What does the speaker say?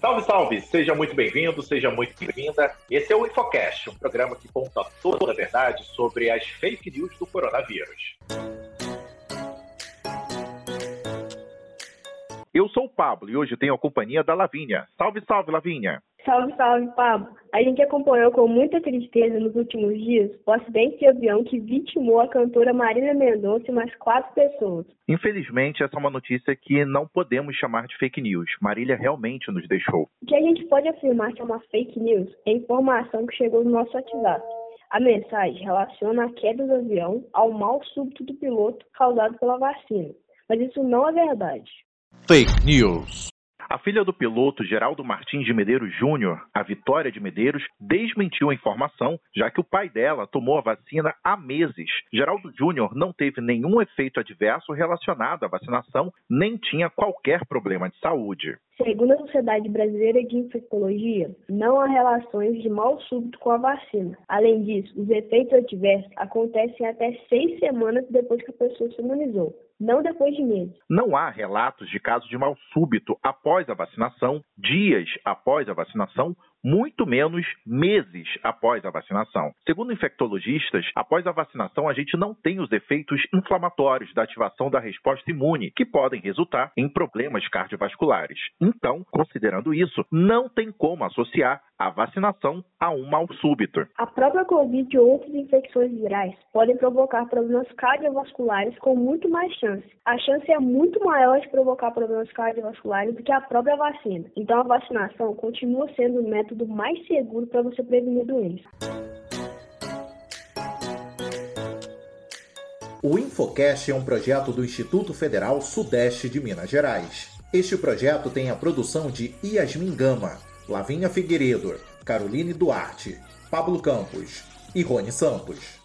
Salve, salve! Seja muito bem-vindo, seja muito bem-vinda. Esse é o Infocast, um programa que conta toda a verdade sobre as fake news do coronavírus. Eu sou o Pablo e hoje tenho a companhia da Lavínia. Salve, salve, Lavínia! Salve, salve, Pablo. A gente acompanhou com muita tristeza nos últimos dias o acidente de avião que vitimou a cantora Marília Mendonça e mais quatro pessoas. Infelizmente, essa é uma notícia que não podemos chamar de fake news. Marília realmente nos deixou. O que a gente pode afirmar que é uma fake news é a informação que chegou no nosso WhatsApp. A mensagem relaciona a queda do avião ao mal súbito do piloto causado pela vacina. Mas isso não é verdade. Fake News. A filha do piloto Geraldo Martins de Medeiros Júnior, a Vitória de Medeiros, desmentiu a informação, já que o pai dela tomou a vacina há meses. Geraldo Júnior não teve nenhum efeito adverso relacionado à vacinação, nem tinha qualquer problema de saúde. Segundo a Sociedade Brasileira de Infectologia, não há relações de mal súbito com a vacina. Além disso, os efeitos adversos acontecem até seis semanas depois que a pessoa se imunizou não depois de meses. Não há relatos de casos de mal súbito após a vacinação, dias após a vacinação muito menos meses após a vacinação. Segundo infectologistas, após a vacinação a gente não tem os efeitos inflamatórios da ativação da resposta imune, que podem resultar em problemas cardiovasculares. Então, considerando isso, não tem como associar a vacinação a um mal súbito. A própria Covid e outras infecções virais podem provocar problemas cardiovasculares com muito mais chance. A chance é muito maior de provocar problemas cardiovasculares do que a própria vacina. Então, a vacinação continua sendo o método método mais seguro para você prevenir doenças. O Infocast é um projeto do Instituto Federal Sudeste de Minas Gerais. Este projeto tem a produção de Yasmin Gama, Lavinha Figueiredo, Caroline Duarte, Pablo Campos e Rony Santos.